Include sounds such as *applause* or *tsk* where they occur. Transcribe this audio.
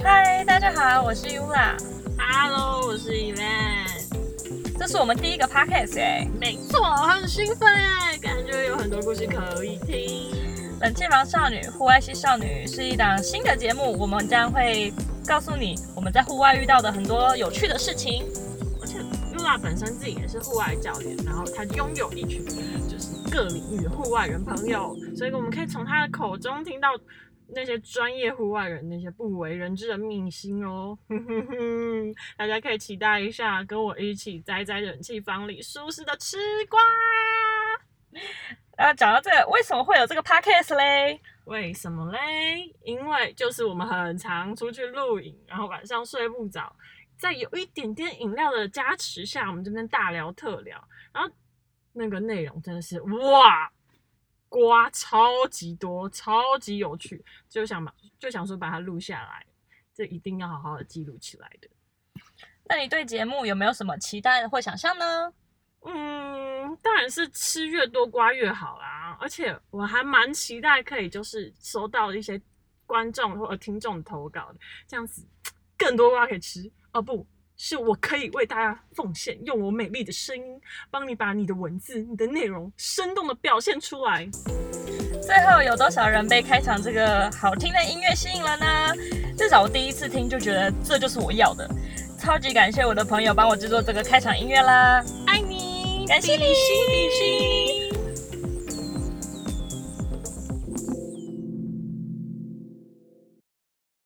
家好，我是 Ula。Hello，我是 Evan。这是我们第一个 podcast 哎，没错，很兴奋哎，感觉有很多故事可以听。冷气房少女、户外系少女是一档新的节目，我们将会告诉你我们在户外遇到的很多有趣的事情。而且 Ula 本身自己也是户外教练，然后她拥有一群就是各领域的户外人朋友，所以我们可以从她的口中听到那些专业户外人那些不为人知的秘辛哦。哼哼哼，大家可以期待一下，跟我一起待在冷气房里舒适的吃瓜。然后讲到这个，为什么会有这个 podcast 嘞？为什么嘞？因为就是我们很常出去露营，然后晚上睡不着，在有一点点饮料的加持下，我们这边大聊特聊，然后那个内容真的是哇，瓜超级多，超级有趣，就想把就想说把它录下来，这一定要好好的记录起来的。那你对节目有没有什么期待或想象呢？嗯，当然是吃越多瓜越好啦，而且我还蛮期待可以就是收到一些观众或者听众投稿的，这样子 *tsk* 更多瓜可以吃哦，不是我可以为大家奉献，用我美丽的声音帮你把你的文字、你的内容生动的表现出来。最后有多少人被开场这个好听的音乐吸引了呢？至少我第一次听就觉得这就是我要的，超级感谢我的朋友帮我制作这个开场音乐啦！爱你，感谢你比心比心。